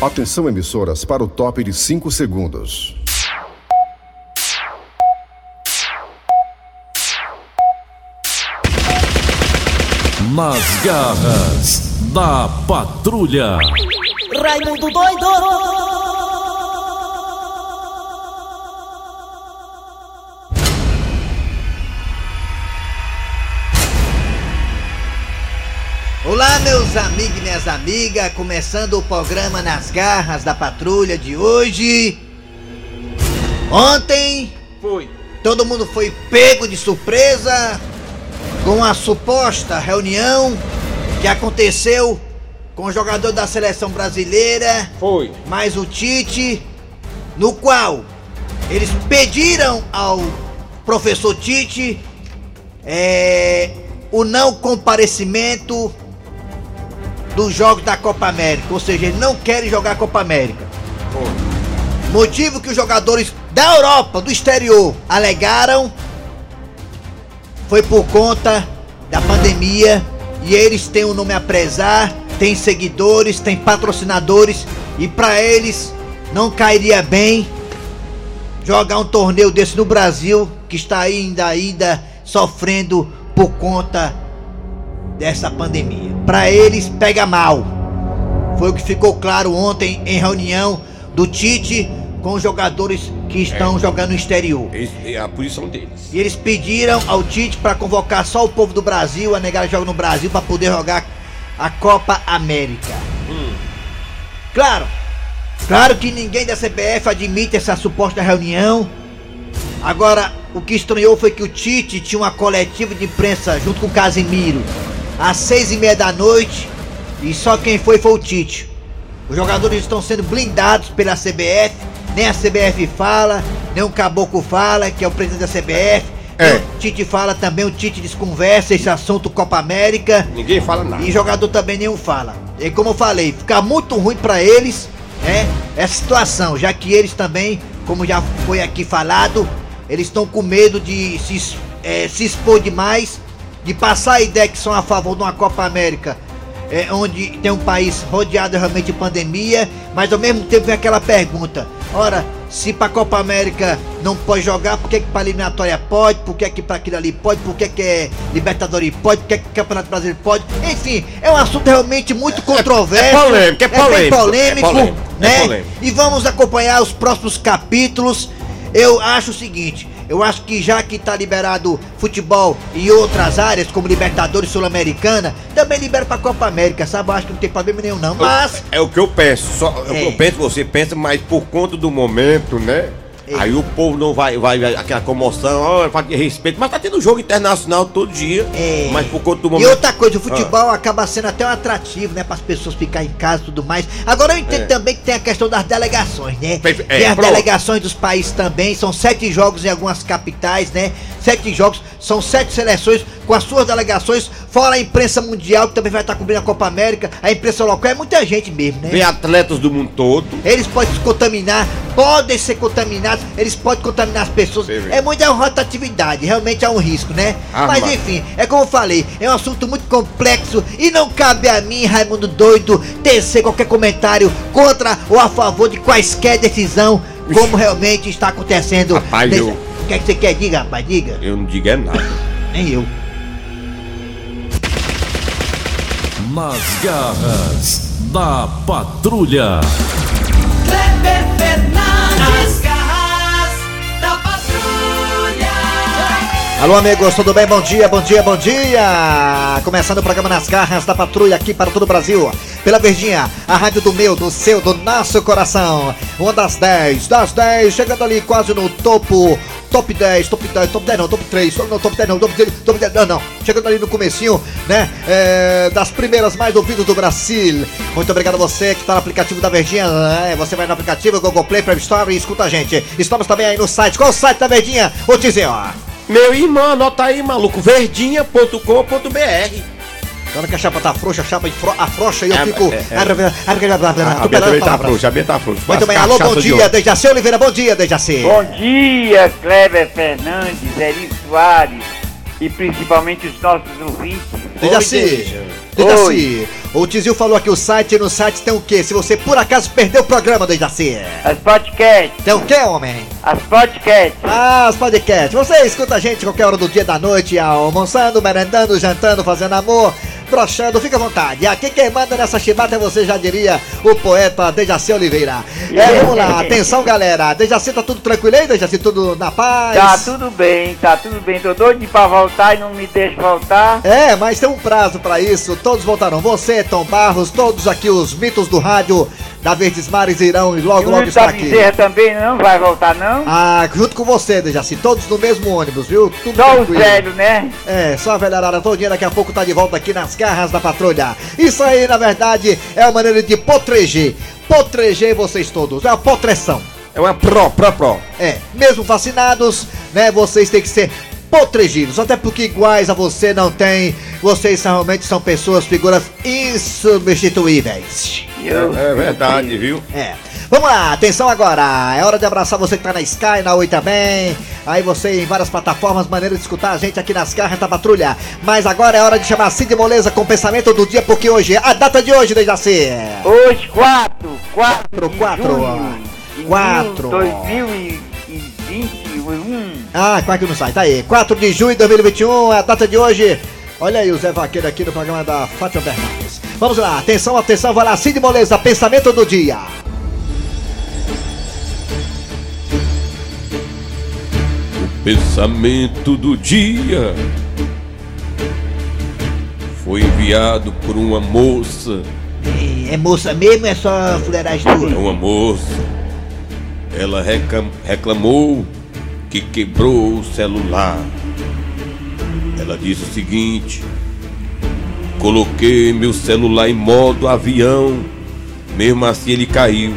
Atenção emissoras para o top de 5 segundos. Nas garras da patrulha. Raimundo doido! Olá, meus amigos e minhas amigas, começando o programa Nas Garras da Patrulha de hoje. Ontem, Foi. todo mundo foi pego de surpresa com a suposta reunião que aconteceu com o jogador da seleção brasileira, Foi. mais o Tite, no qual eles pediram ao professor Tite é, o não comparecimento dos jogos da Copa América, ou seja, não querem jogar a Copa América. Motivo que os jogadores da Europa, do exterior, alegaram foi por conta da pandemia. E eles têm um nome a prezar, têm seguidores, têm patrocinadores. E para eles não cairia bem jogar um torneio desse no Brasil que está ainda ainda sofrendo por conta dessa pandemia. Para eles pega mal. Foi o que ficou claro ontem em reunião do Tite com os jogadores que estão jogando no exterior. É a posição deles. E eles pediram ao Tite para convocar só o povo do Brasil, a negar jogo no Brasil para poder jogar a Copa América. Claro, claro que ninguém da CBF admite essa suposta reunião. Agora, o que estranhou foi que o Tite tinha uma coletiva de imprensa junto com o Casimiro às seis e meia da noite e só quem foi foi o Tite. Os jogadores estão sendo blindados pela CBF, nem a CBF fala, nem o Caboclo fala, que é o presidente da CBF. É. O Tite fala também, o Tite desconversa esse assunto Copa América. Ninguém fala nada. E jogador também nenhum fala. E como eu falei, fica muito ruim pra eles, né? Essa situação, já que eles também, como já foi aqui falado, eles estão com medo de se, eh, se expor demais, de passar a ideia que são a favor de uma Copa América. é, onde tem um país rodeado realmente de pandemia, mas ao mesmo tempo vem aquela pergunta: ora, se pra Copa América não pode jogar, por que, que pra eliminatória pode? Por que, que pra aquilo ali pode? Por que, que é Libertadores pode? Por que, que Campeonato Brasileiro pode? Enfim, é um assunto realmente muito controverso. é polêmico, é bem polêmico, polêmico, é polêmico, é né? polêmico. E vamos acompanhar os próximos capítulos. Eu acho o seguinte, eu acho que já que tá liberado futebol e outras áreas, como Libertadores Sul-Americana, também libera pra Copa América, sabe? Eu acho que não tem problema nenhum não, mas... É o que eu penso. Só, é É. eu penso, você pensa, mas por conta do momento, né? É. Aí o povo não vai, vai, vai aquela comoção, ó, falta de respeito. Mas tá tendo jogo internacional todo dia. É. Mas por conta do E momento. outra coisa, o futebol acaba sendo até um atrativo, né? Para as pessoas ficarem em casa e tudo mais. Agora eu entendo É. também que tem a questão das delegações, né? É, tem as pronto. delegações dos países também, são sete jogos em algumas capitais, né? Sete jogos, são sete seleções com as suas delegações, fora a imprensa mundial que também vai estar cobrindo a Copa América, a imprensa local, é muita gente mesmo, né? Vem atletas do mundo todo. Eles podem se contaminar, podem ser contaminados, eles podem contaminar as pessoas. Vê. É muita rotatividade, realmente é um risco, né? Ah, Mas enfim, é como eu falei, é um assunto muito complexo e não cabe a mim, Raimundo Doido, tecer qualquer comentário contra ou a favor de quaisquer decisão, como realmente está acontecendo. Rapaz, eu- que é que você quer? Diga, rapaz, diga. Eu não digo é nada. Nem eu. Nas garras da patrulha. Kleber Alô, amigos, tudo bem? Bom dia, bom dia, bom dia! Começando o programa Nas Garras da Patrulha aqui para todo o Brasil. Pela Verdinha, a rádio do meu, do seu, do nosso coração. Uma das 10, das 10, chegando ali quase no topo. Top 10, top 10, top 10 não, top 3, não, top 10 não, top 10, top 10, não, não. Chegando ali no comecinho, né, é, das primeiras mais ouvidas do Brasil. Muito obrigado a você que está no aplicativo da Verdinha. É, você vai no aplicativo Google Play, Play Store e escuta a gente. Estamos também aí no site. Qual o site da Verdinha? Vou dizer, ó. Meu irmão, anota aí, maluco. Verdinha.com.br. Na hora que a chapa tá frouxa, a chapa afrouxa e eu É, fico. é, é. Ah, A Muito Bia também tá frouxa, a Bia tá frouxa. Muito bem, alô, bom dia. Dejaci Oliveira, bom dia, Dejaci. Bom dia, Kleber Fernandes, Eri Soares e principalmente os nossos ouvintes. Dejaci, Oi, Dejaci, O Tizil falou aqui o site, no site tem o quê? Se você por acaso perdeu o programa, Dejaci. As podcasts, Tem o quê, homem? as podcasts. Ah, os podcasts. Você escuta a gente qualquer hora do dia da noite, almoçando, merendando, jantando, fazendo amor, brochando, fica à vontade. Aqui quem manda nessa chibata é você, já diria, o poeta Dejaci Oliveira. É, vamos lá, atenção galera. Dejaci, tá tudo tranquilo aí, Dejaci? Tudo na paz? Tá tudo bem, tá tudo bem. Tô doido pra voltar e não me deixa voltar. É, mas tem um prazo pra isso. Todos voltarão. Você, Tom Barros, todos aqui os mitos do rádio da Verdes Mares irão E logo, o logo estar da aqui. Bezerra também não vai voltar, não? Ah, junto com você, Dejaci, todos no mesmo ônibus, viu? Tudo Só o tranquilo. velho, né? É, só a velharada todinha daqui a pouco tá de volta aqui nas garras da patrulha. Isso aí, na verdade, é a maneira de potreger. Potreger vocês todos, é uma potreção. É uma pro, pro, pro. É, mesmo vacinados, né, vocês têm que ser potregidos, até porque iguais a você não tem, vocês realmente são pessoas, figuras insubstituíveis. Eu- É verdade, viu? É. Vamos lá, atenção agora. É hora de abraçar você que tá na Sky, na Oi também. Aí você em várias plataformas, maneira de escutar a gente aqui nas garras da patrulha. Mas agora é hora de chamar Cid Moleza com o pensamento do dia, porque hoje, a data de hoje, Dejaci. Hoje, 4, 4 de Quatro, junho de quatro. 2021. Ah, quase que não sai, tá aí. 4 de junho de 2021, é a data de hoje. Olha aí o Zé Vaqueiro aqui no programa da Fátima Bernardes. Vamos lá, atenção, atenção, vai lá, Cid Moleza, pensamento do dia. Pensamento do dia foi enviado por uma moça. É moça mesmo, é só fuleiragem É uma moça. Ela reclamou que quebrou o celular. Ela disse o seguinte: Coloquei meu celular em modo avião, mesmo assim ele caiu.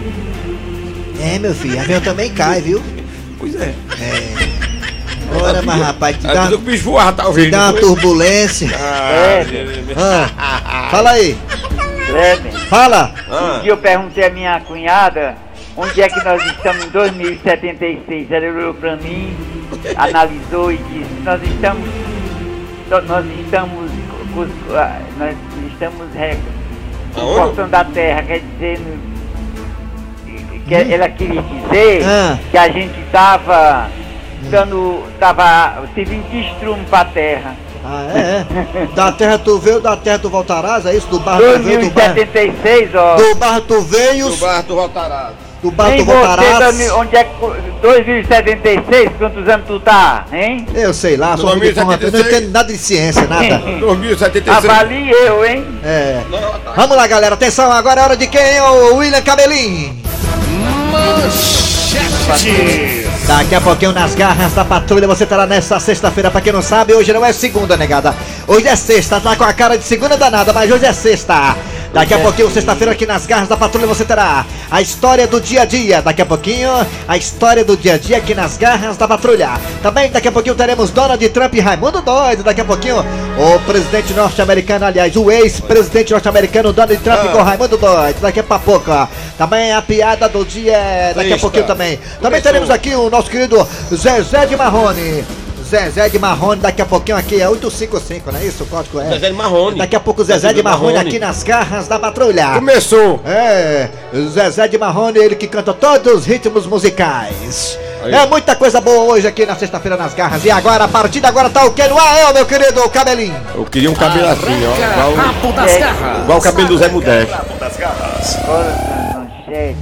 É, meu filho, avião também cai, viu? Pois é. Ora, mas rapaz, te Ah, dá, o bicho voava, tá ouvindo? dá uma turbulência. Ah, Ah, fala aí, Kleber, fala. ah. um dia eu perguntei à minha cunhada onde é que nós estamos em 2076. Ela olhou pra mim, analisou e disse: Nós estamos. Nós estamos. Ah, Nós estamos cortando a terra, quer dizer. Que ela queria dizer Ah. que a gente estava dando. estava servindo de estrume pra terra. Ah, é, é. Da terra tu veio, da terra tu voltarás, é isso? Do barro tu veio, do barro, 2076, ó. do barro tu veio, Do bar, tu voltarás. Do barro Nem você, voltarás. Dani, onde é que. 2076, quantos anos tu tá, hein? Eu sei lá, sou filho de forma- eu não 2076. entendo nada de ciência, nada. 2076. Avalie eu, hein? É. Tá. Vamos lá, galera, atenção, agora é hora de quem? O William Cabelinho. Daqui a pouquinho nas garras da patrulha você estará nessa sexta-feira. Pra quem não sabe, hoje não é segunda, negada. Hoje é sexta, tá com a cara de segunda danada, mas hoje é sexta. Daqui a pouquinho, sexta-feira, aqui nas garras da patrulha, você terá a história do dia a dia. Daqui a pouquinho, a história do dia a dia aqui nas garras da patrulha. Também daqui a pouquinho teremos Donald Trump e Raimundo Doido. Daqui a pouquinho, o presidente norte-americano, aliás, o ex-presidente norte-americano Donald Trump com Raimundo Doido. Daqui a pouco. Também a piada do dia, daqui a pouquinho também. Também teremos aqui o nosso querido Zezé de Marrone. Zezé de Marrone, daqui a pouquinho aqui é 855, não é isso? O código é. Zezé de Marrone. Daqui a pouco o Zezé de Marrone aqui nas garras da patrulha. Começou. É, Zezé de Marrone, ele que canta todos os ritmos musicais. Aí. É muita coisa boa hoje aqui na sexta-feira nas garras. E agora, a partir de agora tá o que no ar, é, meu querido cabelinho. Eu queria um cabelo assim, ó. Igual, Rabo das garras. igual o cabelo do Zé Modesto. Bora, manchete.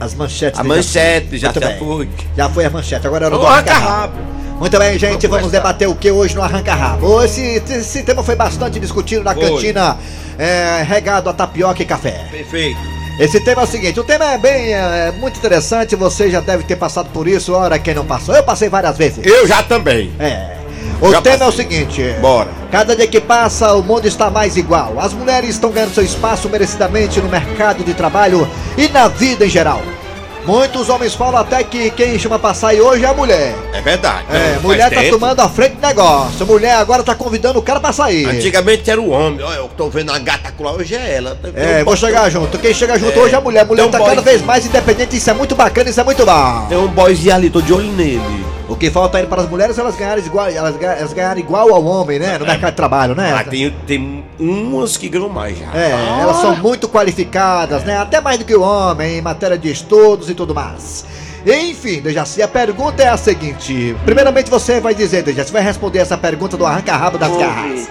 As manchetes. A manchete já já foi. Já foi a manchete, agora é hora Ô, do arranca-rabo. Muito bem, gente, vamos Vamos debater o que hoje no arranca-rabo. Esse, esse tema foi bastante discutido na Foi. cantina é, regado a tapioca e café. Perfeito. Esse tema é o seguinte, o tema é bem, é, muito interessante, você já deve ter passado por isso, ora quem não passou, eu passei várias vezes. Eu já também. É. O Já tema é o passei. seguinte. Bora. Cada dia que passa, o mundo está mais igual. As mulheres estão ganhando seu espaço merecidamente no mercado de trabalho e na vida em geral. Muitos homens falam até que quem chama pra sair hoje é a mulher. É verdade. É, mulher tá tempo. tomando a frente do negócio. Mulher agora tá convidando o cara pra sair. Antigamente era o homem. Olha, eu tô vendo a gata lá, hoje é ela. Tem É, um vou boy- chegar junto. Quem chega junto É, hoje é a mulher. A mulher um tá cada boyzinho. vez mais independente. Isso é muito bacana, isso é muito bom. Tem um boyzinho ali, tô de olho nele. O que falta aí para as mulheres elas ganharem igual, elas, elas ganharem igual ao homem, né? No mercado de trabalho, né? Mas tem, tem umas que ganham mais já. É, elas são muito qualificadas, né? Até mais do que o homem em matéria de estudos e tudo mais. Enfim, Dejaci, a pergunta é a seguinte. Primeiramente você vai dizer, Dejaci, vai responder essa pergunta do arranca-rabo das garras.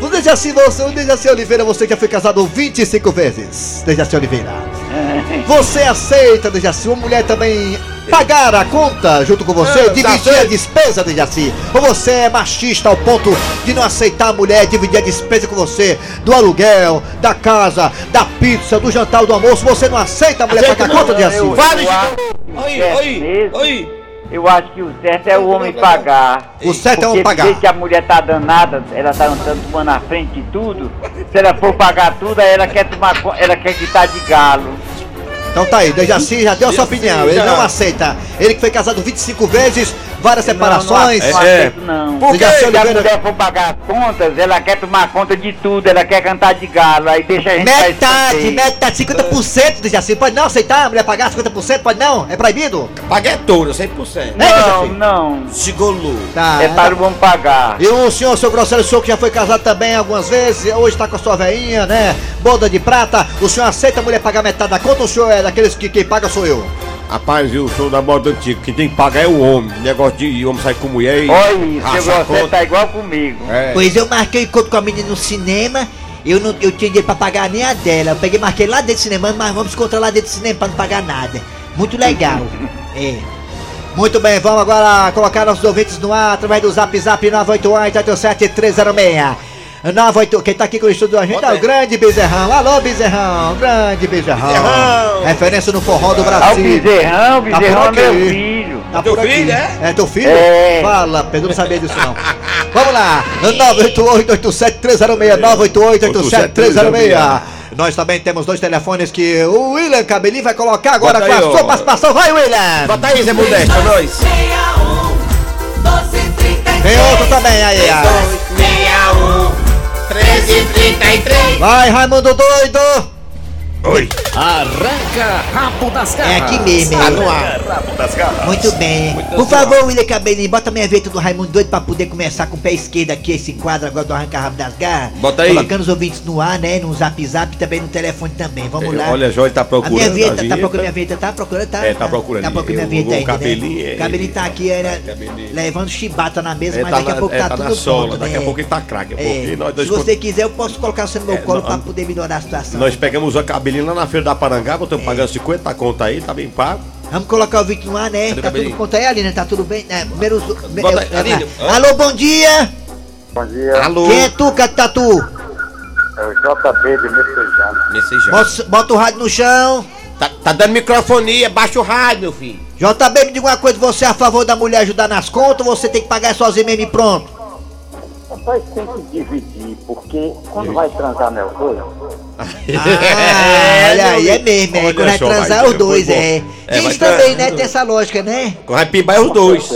O Dejaci, você, o Dejaci Oliveira, você já foi casado 25 vezes. Dejaci Oliveira. Você aceita, Dejaci, uma mulher também pagar a conta junto com você, É, dividir tá a despesa, Dejaci? Ou você é machista ao ponto de não aceitar a mulher dividir a despesa com você do aluguel, da casa, da pizza, do jantar do almoço? Você não aceita a mulher Aceito pagar a não, conta, Fale, eu acho Chico! Oi, oi, oi! Eu acho que o certo é o homem pagar. O certo é o homem Porque pagar. jeito que a mulher tá danada, ela tá andando tomando na frente de tudo. Se ela for pagar tudo, aí ela quer tomar ela quer quitar de galo. Então tá aí, Dejaci já deu a sua opinião. Ele não aceita. Ele que foi casado 25 vezes, várias Não, separações. Não, não É, aceito, não. Por quê? Se a mulher for pagar as contas, ela quer tomar conta de tudo, ela quer cantar de galo, aí deixa a gente Metade, metade, 50% do Jaci. Pode não aceitar a mulher pagar 50%? Pode não? É proibido? Paguei toda, 100%. Né, Não, não. Chigolô. Tá. É para o homem pagar. E o senhor, seu grosseiro, o senhor que já foi casado também algumas vezes, hoje tá com a sua veinha, né? Boda de prata. O senhor aceita a mulher pagar metade da conta ou o senhor é daqueles que quem paga sou eu? Rapaz, eu sou da moda antiga. Quem tem que pagar é o homem. Negócio de homem sair com mulher e. Olha, seu grosseiro conta. tá igual comigo. É. Pois eu marquei encontro com a menina no cinema. Eu não eu tinha dinheiro pra pagar nem a dela. Eu peguei, marquei lá dentro do cinema, mas vamos encontrar lá dentro do cinema pra não pagar nada. Muito legal. é. Muito bem, vamos agora colocar nossos ouvintes no ar através do zap zap 988-87306. 98, quem tá aqui com o estúdio da gente é o grande Bezerrão. Alô, Bezerrão, grande Bezerrão. Bezerrão. Referência no forró do Ah, o Brasil. bezerrão, o Tá bezerrão é por meu filho. Tá Teu por aqui. filho, é? É teu filho? É. Fala, Pedro, não sabia disso não. Vamos lá, 988-87306, 988-87306. Nós também temos dois telefones que o William Cabelinho vai colocar agora Bota com a aí, ó. sua participação. Vai, William! Bota aí, Zé Modesto, nós. 1233 Tem outro também aí, ó. 1333 Vai, Raimundo Doido! Oi. Arranca rabo das É garras. aqui mesmo, Tá é. no ar. Muito bem. Por favor, William Cabelinho, bota minha veta do Raimundo Doido pra poder começar com o pé esquerdo aqui, esse quadro agora do Arranca Rabo das Garras. Bota aí. Colocando os ouvintes no ar, né? No zap zap e também no telefone também. Vamos lá. Olha, Joy tá A procurando. minha vinheta, tá vinheta. procurando minha vinheta, tá procurando, tá? É, tá procurando. Tá procurando minha vinheta o aí, cabelinho, né? é- O cabelinho tá aqui, era, cabelinho. levando chibata na mesa, É, mas tá daqui a na- pouco é, tá, tá tudo sola, pronto, daqui né? a pouco ele tá craque, é É, Se você quiser, eu posso colocar você no meu É, colo pra poder melhorar a situação. Nós pegamos o cabelinho lá na feira da Parangaba, estamos pagando 50 conta aí, tá bem pago. Vamos colocar o vídeo no ar, né? Cadê Tá tudo cabelinho? pronto aí, Aline? Tá tudo bem? É, primeiro... me- Bota aí, eu- Aline, ah, hã? Alô, bom dia! Bom dia, Alô? Quem é tu, Catatu? é o JB de Messejano. Messejão. Bota, bota o rádio no chão. Tá, tá dando microfonia, baixa o rádio, meu filho. JB, me diga uma coisa, você é a favor da mulher ajudar nas contas ou você tem que pagar sozinho mesmo e pronto? Rapaz, tem que dividir, porque quando vai transar meu coisa, Ah, olha aí, é mesmo, é. Olha Quando vai transar os dois, é. É, vai também, né? Tem essa lógica, né? Vai pimbar é os dois.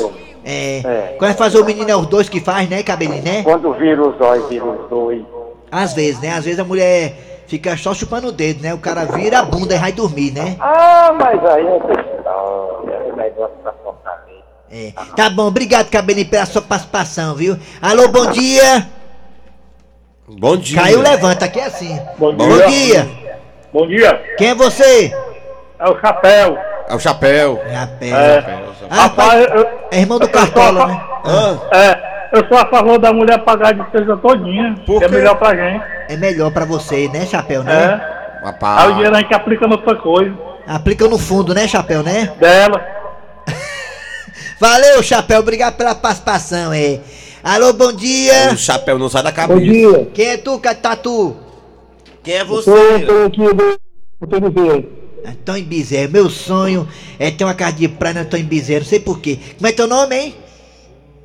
É. É. Quando vai fazer o menino é os dois que faz, né, cabelinho, né? quando vira os olhos, vira os dois. Às vezes, né? Às vezes a mulher fica só chupando o dedo, né? O cara vira a bunda e vai dormir, né? Ah, mas aí é história, é negócio pra fortalecer. É. Tá bom, obrigado, cabelinho, pela sua participação, viu? Alô, bom dia! Bom dia. Caiu, levanta, aqui é assim. Bom Bom dia! Bom dia, Quem é você? é o Chapéu. É o chapéu. Rapaz. É. Ah, Rapaz, eu, É irmão do Cartola, a né? Ah, é, eu sou a favor da mulher pagar a despesa todinha, Por que é melhor pra gente. É melhor pra você, né, Chapéu, É. né? Aí o rapaz. dinheiro a gente aplica noutra coisa. Aplica no fundo, né, Chapéu, né? Dela. Valeu, Chapéu, obrigado pela participação, é. Alô, bom dia! O chapéu não sai da cabeça. dia. Quem é tu, Catatu? Quem é você? aqui do Antônio Antônio Bezerro, meu sonho é ter uma casa de praia no Antônio Bezerro, não sei porquê. Como é teu nome, hein?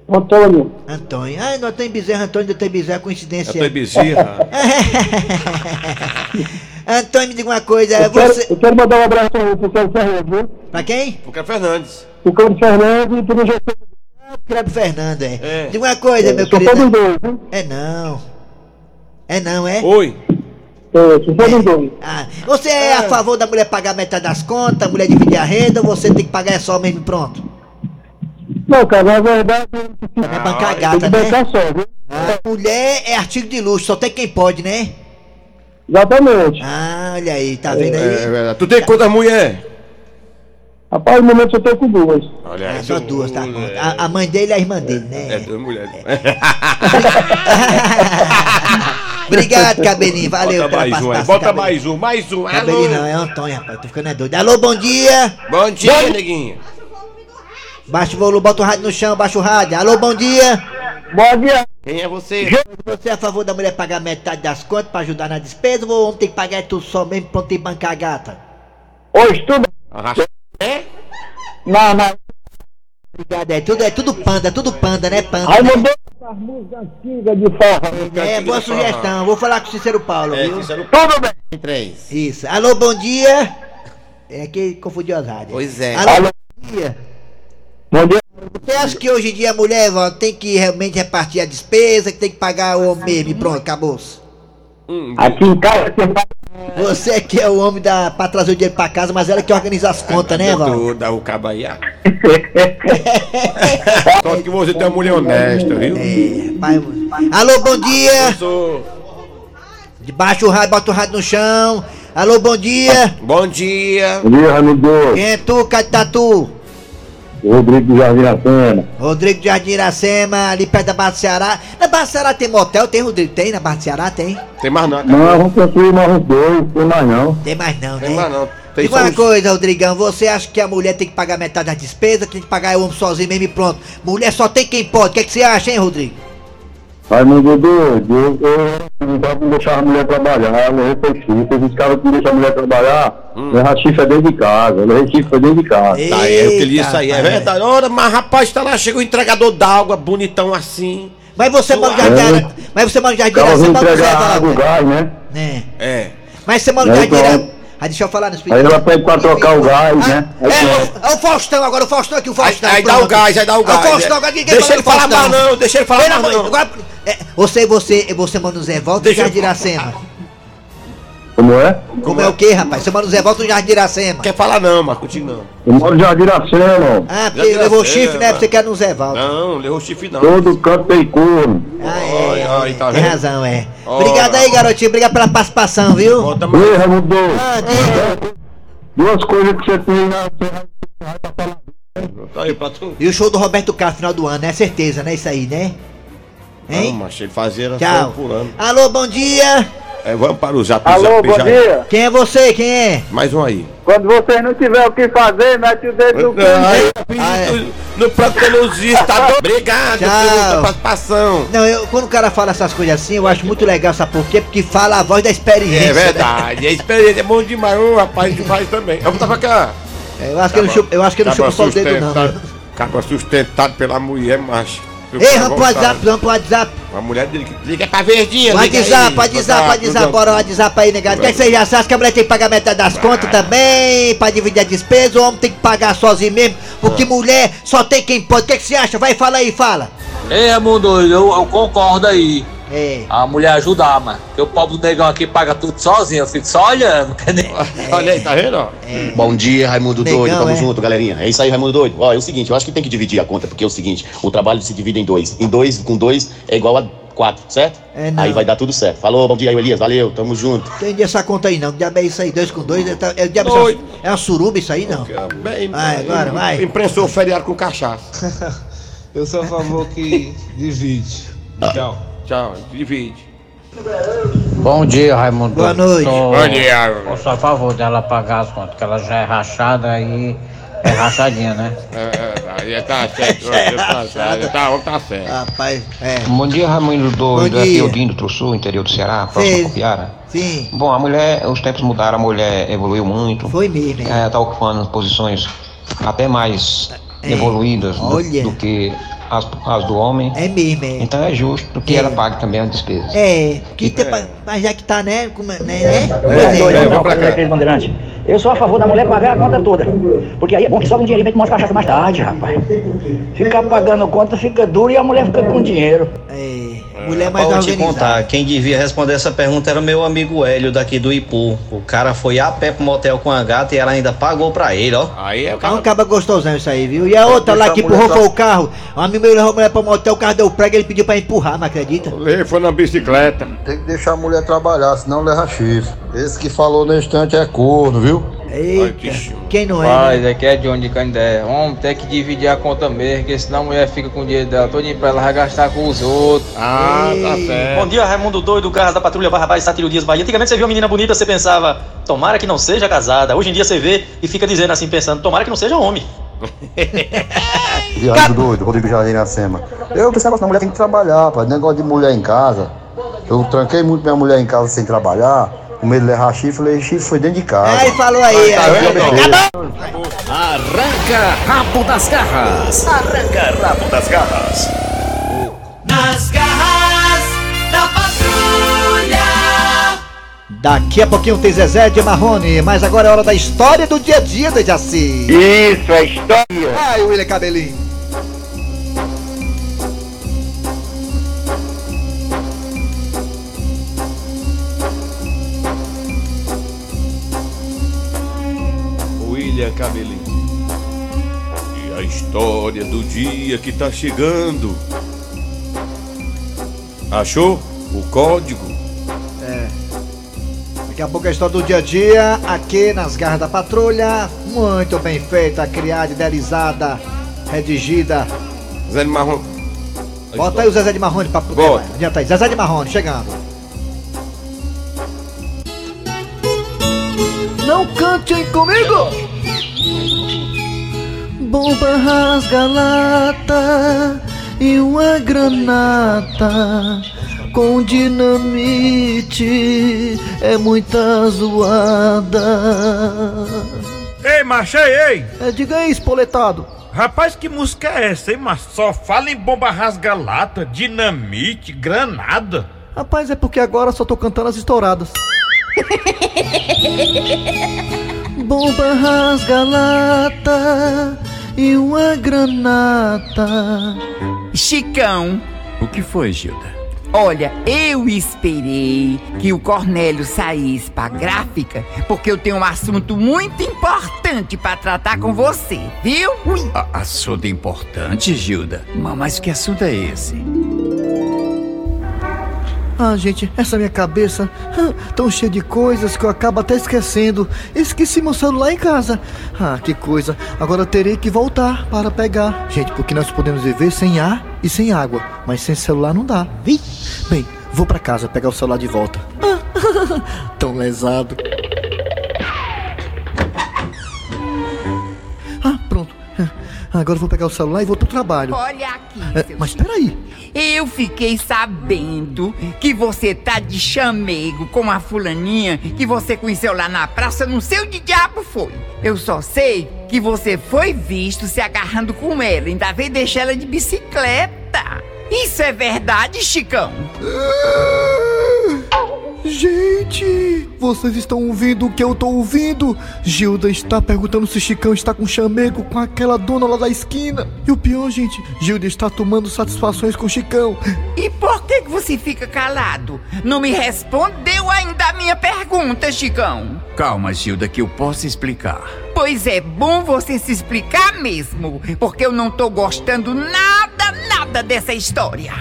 Antônio. Antônio. Ah, no Antônio Bezerro, Antônio Antônio Bezerro, coincidência. Eu tô em bezerra. Antônio, me diga uma coisa, você... quero mandar um abraço pro Cláudio Fernandes, viu? Pra quem? Porque é Fernandes. O Cláudio Fernandes e pro José. Cleber Fernando, é. É. Diga uma coisa, meu Sou fã querido. dois, viu? É não. É não, é? Oi. É, dois. Ah, você é a favor da mulher pagar metade das contas, a mulher dividir a renda, ou você tem que pagar é só mesmo pronto? Não, cara, na verdade, É bancar tem gata, né? só, viu? Ah, mulher é artigo de luxo, só tem quem pode, né? Exatamente. Ah, olha aí, tá vendo É, aí? verdade. Tu tem quantas mulheres? Rapaz, no momento eu tô com duas. Olha Ah, só duas, tá bom. A, a mãe dele e a irmã dele, É, né? duas mulheres. Obrigado, Cabelinho. Valeu Bota mais um aí. Bota Cabelinho. mais um, mais um. Cabelinho não, Alô. é Antônio, rapaz. Tô ficando é doido. Alô, bom dia. Bom dia, neguinho. Baixa o volume, bota o rádio no chão, baixa o rádio. Alô, bom dia. Bom dia. Quem é você? Você é a favor da mulher pagar metade das contas pra ajudar na despesa ou o homem tem que pagar tudo só mesmo pra não ter que bancar a gata? Hoje tudo Arrasta. É? na, na... Obrigado, é tudo, é tudo panda, tudo panda, né? Panda. Aí né? mandou as músicas antigas de forró. É, boa sugestão. Vou falar com o Cícero Paulo, É, viu? isso era o Tudo bem. três. Isso. Alô, bom dia. É que confundiu as rádios. Pois é. Alô, Alô. bom dia. Bom dia. Você acha que hoje em dia a mulher tem que realmente repartir a despesa, que tem que pagar o homem mesmo e pronto, acabou Aqui em casa tem Você que é o homem da, pra trazer o dinheiro pra casa, mas ela que organiza as contas, né, Val? Dá o cabo aí. ah. Só que você tem uma mulher honesta, viu? É, pai, Alô, bom dia. Sou. Baixa o rádio, bota o rádio no chão. Alô, bom dia. Bom dia. Bom dia, Raimundo. Quem é tu, Catatu? Rodrigo do Jardim Atena. Rodrigo de Jardim Iracema, ali perto da Barra do Ceará. Na Barra do Ceará tem motel? Tem, Rodrigo? Tem? Na Barra do Ceará tem? Tem mais não, cara. Não, vamos construir mais uns dois, não tem mais não. Tem mais não, Tem né? mais não. Tem Diga uma uns- coisa, Rodrigão, você acha que a mulher tem que pagar metade das despesas, tem que pagar o homem sozinho mesmo e pronto? Mulher só tem quem pode. O que, é que você acha, hein, Rodrigo? Raimundo doido, eu, eu não tava deixar a mulher trabalhar, ela é chifre. Os caras que não deixam a mulher trabalhar, Hum. leva chifre dentro de casa, leva chifre dentro de casa. Tá, é o que ele disse aí, é Eita, verdade. Ora, mas rapaz, tá lá, chega o entregador d'água, bonitão assim. Mas você mora É. Ara- Mas você mora vem Iracema, você entregar água, gás, né? né? É. Mas você mora no Aí deixa eu falar nos Aí ela pede pra trocar o gás, Ah, né? Aí é, é o Faustão agora, o Faustão aqui, o Aí, Faustão. aí dá o gás, aí dá o É gás. o Faustão, é. agora ninguém Deixa ele falar mais não, deixa ele falar amor- não. agora, é, você, você, você mora no Zé Volta Deixa eu- Jardim Iracema. Como é? Como é o que, rapaz? Você mora no Zé Volta do Jardim Iracema. Quer falar não, contigo não. Eu moro em Jardim Iracema, Ah, porque Jardim levou Iracema, chifre, né? Você quer no Zé Volta. Não, levou chifre não. todo canto tem corno. Ah, é. Olha, olha, tá tem vendo? razão, é. Ora. Obrigado aí, garotinho. Obrigado pela participação, viu? Bota mais. Ei, Raimundo, Ah, diga. duas coisas que você tem na... falar. Tá aí pra tu. E o show do Roberto Carlos final do ano, é certeza, né? Isso aí, né? Não, Hein? mas ele fazia Tchau. por ano. Alô, bom dia. É, vamos para o zap Alô, zap bom já. dia. Quem é você? Quem é? Mais um aí. Quando vocês não tiverem o que fazer, mete o dedo no Ah, é. no, no protelosista, tá? Obrigado Tchau. pela participação. Não, eu, quando o cara fala essas coisas assim, eu acho muito legal, sabe por quê? Porque fala a voz da experiência. É né? verdade, a experiência é bom demais, ô rapaz, demais também. Eu tava cá. É, Eu acho que ele não chupa, eu acho que ele não chupa só o dedo, não. sustentado, Capa sustentado pela mulher, macho. Ei, vamos pro WhatsApp, vamos pro WhatsApp. A mulher dele que liga pra verdinha. WhatsApp. WhatsApp, WhatsApp, bora o WhatsApp aí, negado. O que é você já acha que a mulher tem que pagar metade das contas também, pra dividir a despesa, o homem tem que pagar sozinho mesmo, porque Ah. mulher só tem quem pode. O que é que você acha? Vai, fala aí, fala. Ei, mundo, eu, eu concordo aí. É. A mulher ajudar, mano. Porque o pobre do negão aqui paga tudo sozinho, eu fico só olhando, entendeu? Olha aí, tá vendo? ó? Bom dia, Raimundo Negão, Doido. Tamo é? junto, galerinha. É isso aí, Raimundo Doido. Ó, é o seguinte, eu acho que tem que dividir a conta, porque é o seguinte, o trabalho se divide em dois. Em dois, com dois, é igual a quatro, certo? É, não. aí vai dar tudo certo. Falou, bom dia aí, Elias. Valeu, tamo junto. Entendi essa conta aí não. Que diabo é isso aí? Dois com dois? É, é, diabo, é uma suruba isso aí não? Bem, Vai, agora, vai. Imprensou o feriado com cachaça. Eu sou a favor que divide. Tchau. Tchau, divide. Bom dia, Raimundo. Boa noite. Sou, Bom dia. eu sou a favor dela pagar as contas, que ela já é rachada aí. É rachadinha, né? É, é, tá certo. tá certo. Tá, tá certo. Rapaz, é. Bom dia, Raimundo Bom Doido. dia. Aqui é o Dindo do Sul, interior do Ceará, próximo a Copiara. Sim, Bom, a mulher, os tempos mudaram, a mulher evoluiu muito. foi mesmo, hein? É, tá ocupando posições até mais É. evoluídas do, do que as, as do homem. É mesmo, é. Então é justo que É. ela pague também as despesas. É, que tem pra- mas já que tá, né? Como, é- né, né? É, é. cá. Bandeirante. Eu sou a favor da mulher pagar a conta toda. Porque aí é bom que sobra um dinheirinho pra tomar umas cachaça mais tarde, rapaz. Ficar pagando conta fica duro e a mulher fica com dinheiro. É, Mulher mais eu te contar, quem devia responder essa pergunta era o meu amigo Hélio daqui do Ipu. O cara foi a pé pro motel com a gata e ela ainda pagou pra ele, ó. Aí é o É um caba gostosão isso aí, viu? E a outra lá que empurrou foi o carro. Um amigo meu levou a mulher pra motel, o carro deu prego, ele pediu pra empurrar, não acredita? Ele foi na bicicleta. Tem que deixar a mulher trabalhar, senão leva chifre. Esse que falou no instante é corno, viu? Eita, quem não é? Mas né? aqui é Johnny de Candé. Homem, tem que dividir a conta mesmo, porque senão a mulher fica com o dinheiro dela todinho pra ela vai gastar com os outros. Ah, tá certo. Bom dia, Raimundo Doido, Garras da Patrulha Barrabás, Sátiro Dias, Bahia. Antigamente você viu uma menina bonita, você pensava, tomara que não seja casada. Hoje em dia você vê e fica dizendo assim, pensando, tomara que não seja homem. Viado doido, Rodrigo Jardim Iracema. Eu pensava que a mulher tem que trabalhar, pai. Negócio de mulher em casa. Eu tranquei muito minha mulher em casa sem trabalhar. Com medo de levar chifre, levei chifre foi dentro de casa. Aí falou aí, Tá aí. Arranca rabo das garras. Arranca rabo das garras. Nas garras da patrulha. Daqui a pouquinho tem Zezé de Marrone, mas agora é hora da história do dia a dia da Jaci. Isso, é história. Ai, William Cabelinho. Cabelinho. E a história do dia que tá chegando. Achou o código? É. Daqui a pouco a história do dia a dia, aqui nas garras da patrulha. Muito bem feita, criada, idealizada, redigida. Zé de Marrom. Bota aí o Zezé de Marrone pra poder. Bota. Adianta aí, Zezé de Marrone, chegando. Não cantem comigo! Bomba rasga lata e uma granata com dinamite é muita zoada. Ei, macho, ei, ei! É, diga aí, espoletado. Rapaz, que música é essa, hein, mas Só fala em bomba rasga-lata, dinamite, granada. Rapaz, é porque agora só tô cantando as estouradas. Bomba rasga lata e uma granata. Chicão, O que foi, Gilda? olha, eu esperei que o Cornélio saísse pra gráfica porque eu tenho um assunto muito importante pra tratar com você, viu? Ui. A- assunto importante, Gilda? Ma- Mas que assunto é esse? Ah, gente, essa minha cabeça tão cheia de coisas que eu acabo até esquecendo. Esqueci meu celular em casa. Ah, que coisa. Agora eu terei que voltar para pegar. Gente, porque nós podemos viver sem ar e sem água, mas sem celular não dá. Bem, vou para casa pegar o celular de volta. Tão lesado. Agora eu vou pegar o celular e vou pro trabalho. Olha aqui, É, seu mas peraí. Eu fiquei sabendo que você tá de chamego com a fulaninha que você conheceu lá na praça, não sei onde diabo foi. Eu só sei que você foi visto se agarrando com ela, ainda veio deixar ela de bicicleta. Isso é verdade, Chicão? Gente, vocês estão ouvindo o que eu tô ouvindo? Gilda está perguntando se Chicão está com chamego com aquela dona lá da esquina. E o pior, gente, Gilda está tomando satisfações com Chicão. E por que que você fica calado? Não me respondeu ainda a minha pergunta, Chicão. Calma, Gilda, que eu posso explicar. Pois é bom você se explicar mesmo, porque eu não tô gostando nada, nada dessa história.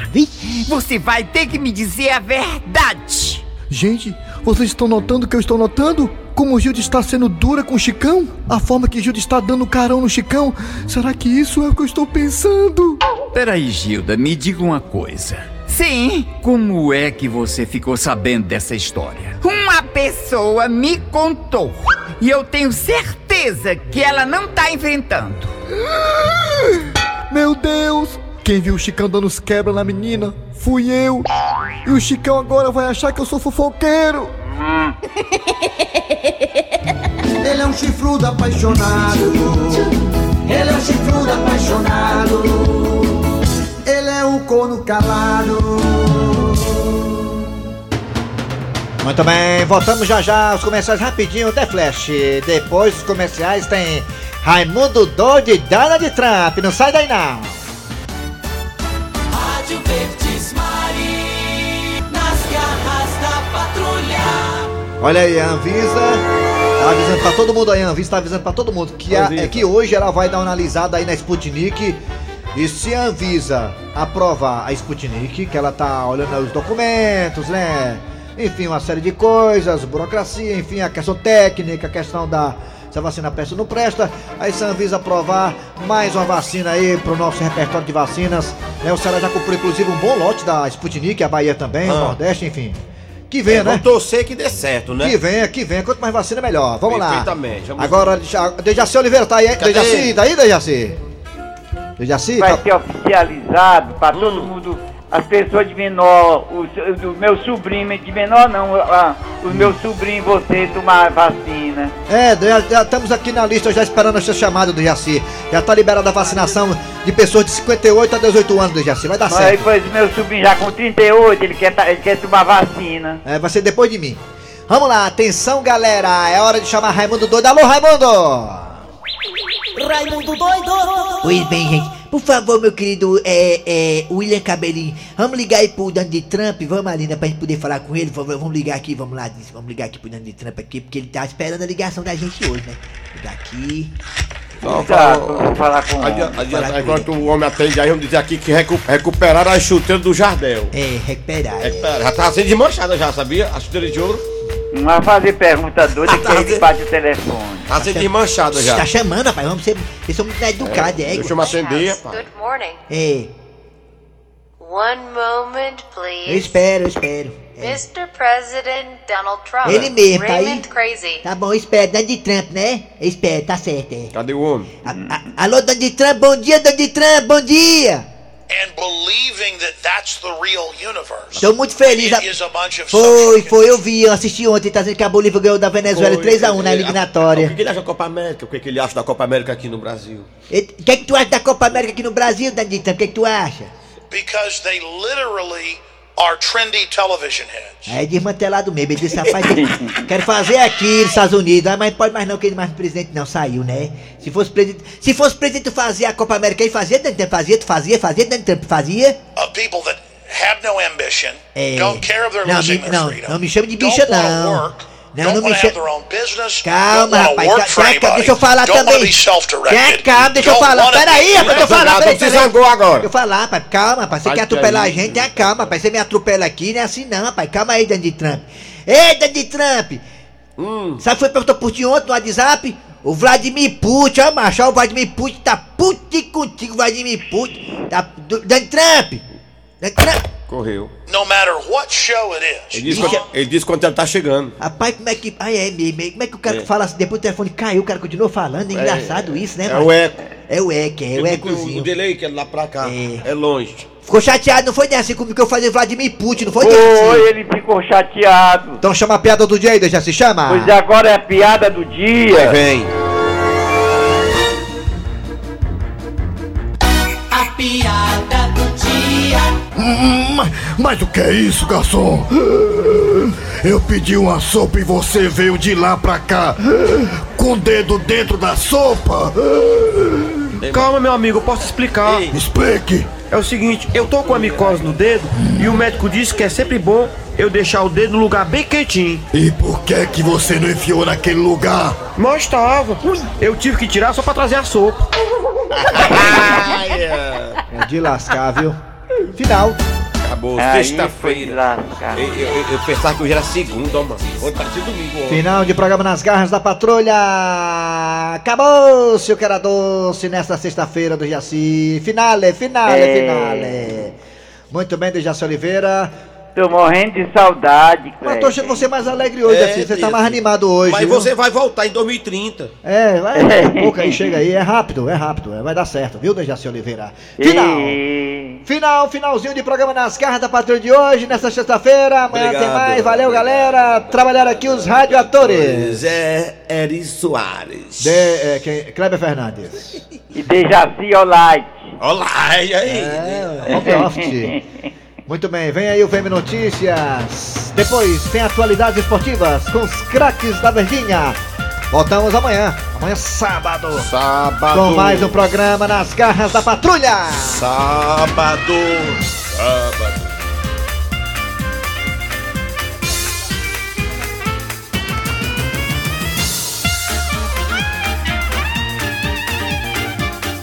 Você vai ter que me dizer a verdade. Gente, vocês estão notando o que eu estou notando? Como Gilda está sendo dura com o Chicão? A forma que Gilda está dando carão no Chicão? Será que isso é o que eu estou pensando? Peraí, Gilda, me diga uma coisa. Sim, Como é que você ficou sabendo dessa história? uma pessoa me contou. E eu tenho certeza que ela não tá inventando. Meu Deus! Quem viu o Chicão dando os quebra na menina fui eu. E o Chicão agora vai achar que eu sou fofoqueiro. Ele é um chifrudo apaixonado. Ele é um chifrudo apaixonado. Ele é um corno calado. Muito bem, voltamos já já aos comerciais rapidinho, The Flash. Depois dos comerciais tem Raimundo Doido e Donald Trump. Não sai daí não. Rádio Verdes Olha aí, a Anvisa tá avisando pra todo mundo aí, a Anvisa tá avisando pra todo mundo que, a- é que hoje ela vai dar uma analisada aí na Sputnik. E se a Anvisa aprovar a Sputnik, que ela tá olhando os documentos, né? Enfim, uma série de coisas, burocracia, enfim, a questão técnica, a questão da se a vacina presta ou não presta. Aí se a Anvisa aprovar mais uma vacina aí pro nosso repertório de vacinas, né? O Ceará já comprou inclusive um bom lote da Sputnik, a Bahia também, o Ah. Nordeste, enfim. Que venha, É, né? Vamos torcer que dê certo, né? Que venha, que venha. Quanto mais vacina, melhor. Vamos lá. Perfeitamente, vamos- Agora, deixa- Dejaci Oliveira, tá aí, hein? Cadê Dejaci, ele? tá aí, Dejaci? Dejaci? Vai Tá... ser oficializado para todo mundo, as pessoas de menor, os, do meu sobrinho, de menor não, ah, os meus sobrinhos, você tomar vacina. É, já, já estamos aqui na lista já esperando a sua chamada, Dejaci. Já tá liberada a vacinação de pessoas de 58 a 18 anos, Dejaci. Vai dar Mas aí certo. pois meu sobrinho já com 38, ele quer, ta- ele quer tomar vacina. É, vai ser depois de mim. Vamos lá, atenção, galera. É hora de chamar Raimundo Doido. Alô, Raimundo! Raimundo doido! Pois bem, gente. Por favor, meu querido é, é, William Cabelinho, vamos ligar aí pro Donald Trump, vamos, Marina, pra gente poder falar com ele. Vamos, vamos ligar aqui, vamos lá, vamos ligar aqui pro Donald Trump aqui, porque ele tá esperando a ligação da gente hoje, né? Ligar aqui. Tá, vou falar com Adianta, Falar adianta, com enquanto o homem atende aí, vamos dizer aqui que recu recuperaram as chuteiras do Jardel. É, recuperar. Recuperaram. Já tava sendo desmanchada já, sabia? A chuteira de ouro. Não vai fazer pergunta doida que ele bate o telefone. Tá sendo desmanchada já. Tá chamando, rapaz, vamos ser. Eles são muito educados, é. Deixa eu me atender, rapaz. Good morning. É, One moment, eu please. espero, eu espero. Mr. President Donald Trump. Ele mesmo, tá aí? Crazy. Tá bom, eu espero, Donald Trump, né? Eu espero, tá certo, é. Cadê o homem? Alô, Donald Trump, bom dia, Donald Trump, bom dia! Believing that that's the real universe. Tô muito feliz. It is a bunch of Foi, foi, eu vi, eu assisti ontem, tá dizendo que a Bolívia ganhou da Venezuela 3x1 na O eliminatória. que ele acha da Copa América? O que que ele acha da Copa América aqui no Brasil? O que é que tu acha da Copa América aqui no Brasil, Trump? O que é que tu acha? because they literally are trendy television heads. Aí desmantelado mesmo, ele disse, rapaz, eu quero fazer aqui nos Estados Unidos, ah, mas não pode mais não, que ele mais presidente não saiu, né? Se fosse presidente, se fosse presidente tu fazia a Copa América aí, fazia, Donald Trump fazia, tu fazia, fazia, Donald Trump fazia. Of people that have no ambition, É, don't care if they're não, losing me, their não, freedom, não me chame de bicha não. work, Não, não me business, Calma, rapaz, anybody, deixa eu falar don't também. self-directed, Calma, deixa eu falar. Peraí, rapaz, deixa eu falar. Peraí, peraí. agora. Deixa eu falar, rapaz. Calma, rapaz. Você quer que atropelar a gente? Tenha calma, rapaz. Você me atropela aqui, não é assim não, rapaz. Calma aí, Dandy Trump. Ei, Dandy Trump. Hum. Sabe o que foi perguntou por ti ontem no WhatsApp? O Vladimir Putin, ó, macho, ó, o Vladimir Putin tá puti contigo, Vladimir Putin. Tá, Dandy Trump. Dandy Trump. Correu. no matter what show it is. Ele disse, quando, ele disse quando ele tá chegando. Rapaz, como é que. Ai, é é. Como é que o cara É. fala assim, depois o telefone caiu, o cara continuou falando? É engraçado isso, né, É o eco. É o eco, é o O, o ecozinho. delay que é lá pra cá. É, longe. Ficou chateado, não foi nem assim comigo que eu fazia Vladimir Putin, não foi Foi, Dejaci? ele ficou chateado. Então chama a piada do dia aí, Dejaci, chama. Pois agora é a piada do dia. Vem. Hum, mas, o que é isso, garçom? Eu pedi uma sopa e você veio de lá pra cá com o dedo dentro da sopa. Calma, meu amigo, eu posso explicar. Explique. É o seguinte, eu tô com a micose no dedo e o médico disse que é sempre bom eu deixar o dedo no lugar bem quentinho. E por que que você não enfiou naquele lugar? Mas estava. Eu tive que tirar só pra trazer a sopa. É de lascar, viu? Final. Acabou, sexta-feira. Eu, eu, eu- pensava que hoje era segunda, mano. Hoje parecia domingo. ó. Final de programa nas garras da patrulha. Acabou-se o que era doce nesta sexta-feira do Jaci. Finale, finale, É. finale. Muito bem, Dejaci Oliveira. Tô morrendo de saudade, Mas tô achando você mais alegre hoje, É, assim. Você tá mais animado hoje. Mas viu? você vai voltar em 2030. É, vai, daqui a pouco aí, chega aí, é rápido, é rápido, é, vai dar certo, viu, Dejaci Oliveira? Final! Final, finalzinho de programa nas garras da patrulha de hoje, nesta sexta-feira, amanhã tem Obrigado. mais, valeu galera, trabalharam aqui os radioatores. Zé Eri Soares. De, é, quem, Kleber Fernandes. E Dejaci. Olá, e aí? É. Muito bem, vem aí o VM Notícias. Depois tem atualidades esportivas com os craques da Verdinha. Voltamos amanhã, amanhã sábado. Sábado. Com mais um programa nas garras da patrulha. Sábado. Sábado.